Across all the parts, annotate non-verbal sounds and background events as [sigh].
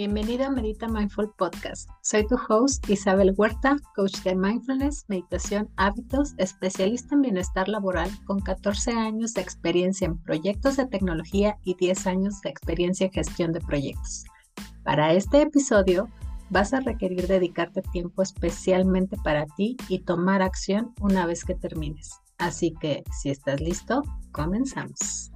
Bienvenido a Medita Mindful Podcast. Soy tu host Isabel Huerta, coach de mindfulness, meditación, hábitos, especialista en bienestar laboral con 14 años de experiencia en proyectos de tecnología y 10 años de experiencia en gestión de proyectos. Para este episodio vas a requerir dedicarte tiempo especialmente para ti y tomar acción una vez que termines. Así que si estás listo, comenzamos.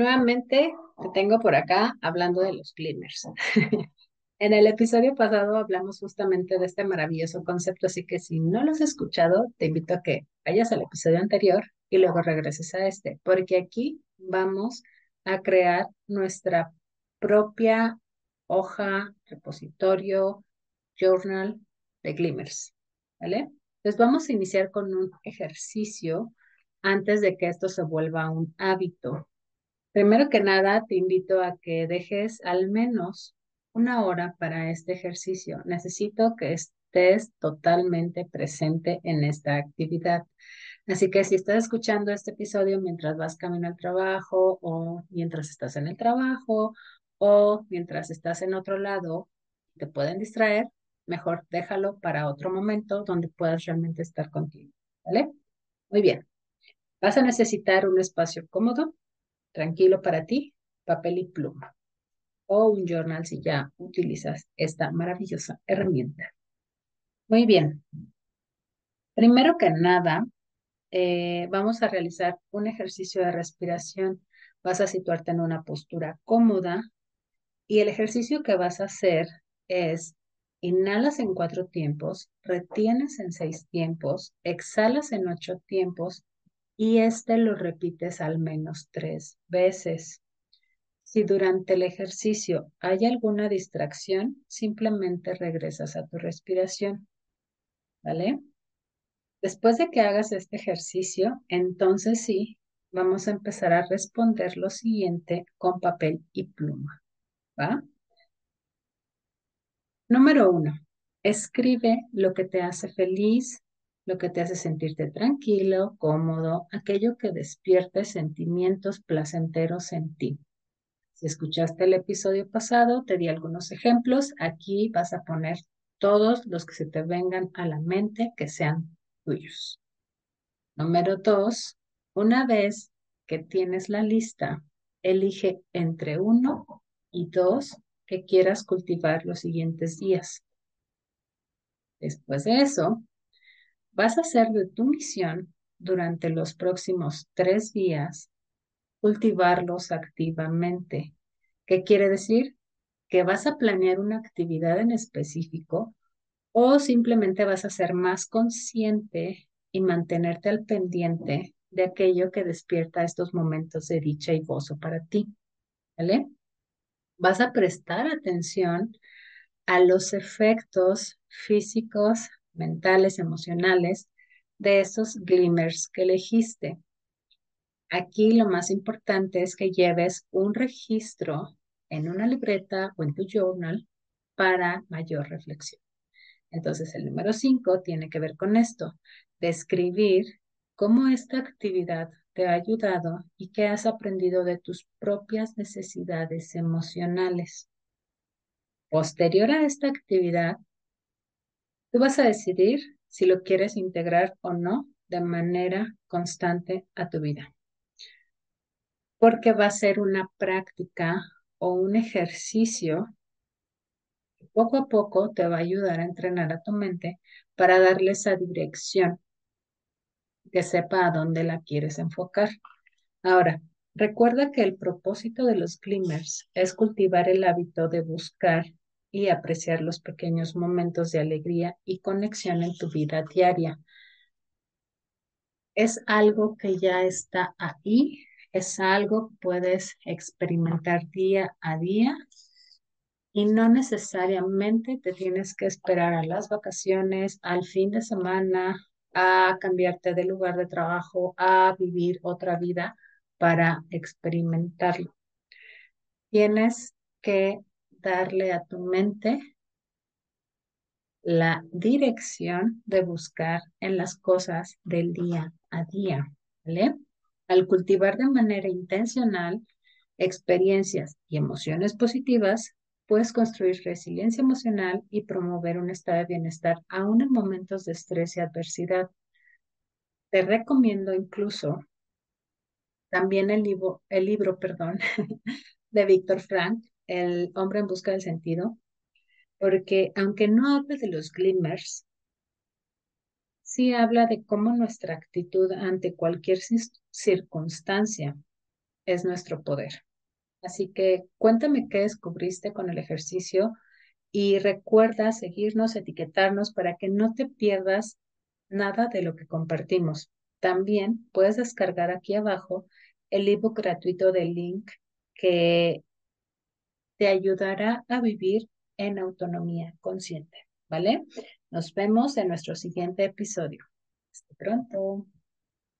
Nuevamente te tengo por acá hablando de los glimmers. [laughs] en el episodio pasado hablamos justamente de este maravilloso concepto, así que si no lo has escuchado, te invito a que vayas al episodio anterior y luego regreses a este, porque aquí vamos a crear nuestra propia hoja, repositorio, journal de glimmers, ¿vale? Entonces vamos a iniciar con un ejercicio antes de que esto se vuelva un hábito. Primero que nada, te invito a que dejes al menos una hora para este ejercicio. Necesito que estés totalmente presente en esta actividad. Así que si estás escuchando este episodio mientras vas camino al trabajo o mientras estás en el trabajo o mientras estás en otro lado, te pueden distraer, mejor déjalo para otro momento donde puedas realmente estar contigo. ¿Vale? Muy bien. Vas a necesitar un espacio cómodo tranquilo para ti, papel y pluma. O un journal si ya utilizas esta maravillosa herramienta. Muy bien. Primero que nada, eh, vamos a realizar un ejercicio de respiración. Vas a situarte en una postura cómoda y el ejercicio que vas a hacer es inhalas en cuatro tiempos, retienes en seis tiempos, exhalas en ocho tiempos y este lo repites al menos tres veces. Si durante el ejercicio hay alguna distracción, simplemente regresas a tu respiración. ¿Vale? Después de que hagas este ejercicio, entonces sí, vamos a empezar a responder lo siguiente con papel y pluma. ¿Va? Número uno, escribe lo que te hace feliz, lo que te hace sentirte tranquilo, cómodo, aquello que despierte sentimientos placenteros en ti. Si escuchaste el episodio pasado, te di algunos ejemplos. Aquí vas a poner todos los que se te vengan a la mente que sean tuyos. Número dos, una vez que tienes la lista, elige entre uno y dos que quieras cultivar los siguientes días. Después de eso, vas a hacer de tu misión durante los próximos tres días cultivarlos activamente. ¿Qué quiere decir? Que vas a planear una actividad en específico o simplemente vas a ser más consciente y mantenerte al pendiente de aquello que despierta estos momentos de dicha y gozo para ti. ¿Vale? Vas a prestar atención a los efectos físicos, mentales, emocionales de esos glimmers que elegiste. Aquí lo más importante es que lleves un registro en una libreta o en tu journal para mayor reflexión. Entonces, el número cinco tiene que ver con esto, describir cómo esta actividad te ha ayudado y qué has aprendido de tus propias necesidades emocionales. Posterior a esta actividad, Tú vas a decidir si lo quieres integrar o no de manera constante a tu vida. Porque va a ser una práctica o un ejercicio que poco a poco te va a ayudar a entrenar a tu mente para darle esa dirección, que sepa a dónde la quieres enfocar. Ahora, recuerda que el propósito de los glimmers es cultivar el hábito de buscar y apreciar los pequeños momentos de alegría y conexión en tu vida diaria. Es algo que ya está ahí, es algo que puedes experimentar día a día y no necesariamente te tienes que esperar a las vacaciones, al fin de semana, a cambiarte de lugar de trabajo, a vivir otra vida para experimentarlo. Tienes que darle a tu mente la dirección de buscar en las cosas del día a día. Al cultivar de manera intencional experiencias y emociones positivas, puedes construir resiliencia emocional y promover un estado de bienestar aún en momentos de estrés y adversidad. Te recomiendo incluso también el libro, el libro perdón, [laughs] de Víctor Frank, El hombre en busca del sentido, porque aunque no hable de los glimmers, sí habla de cómo nuestra actitud ante cualquier circunstancia es nuestro poder. Así que cuéntame qué descubriste con el ejercicio y recuerda seguirnos, etiquetarnos para que no te pierdas nada de lo que compartimos. También puedes descargar aquí abajo el ebook gratuito del link que te ayudará a vivir en autonomía consciente, ¿vale? Nos vemos en nuestro siguiente episodio. Hasta pronto.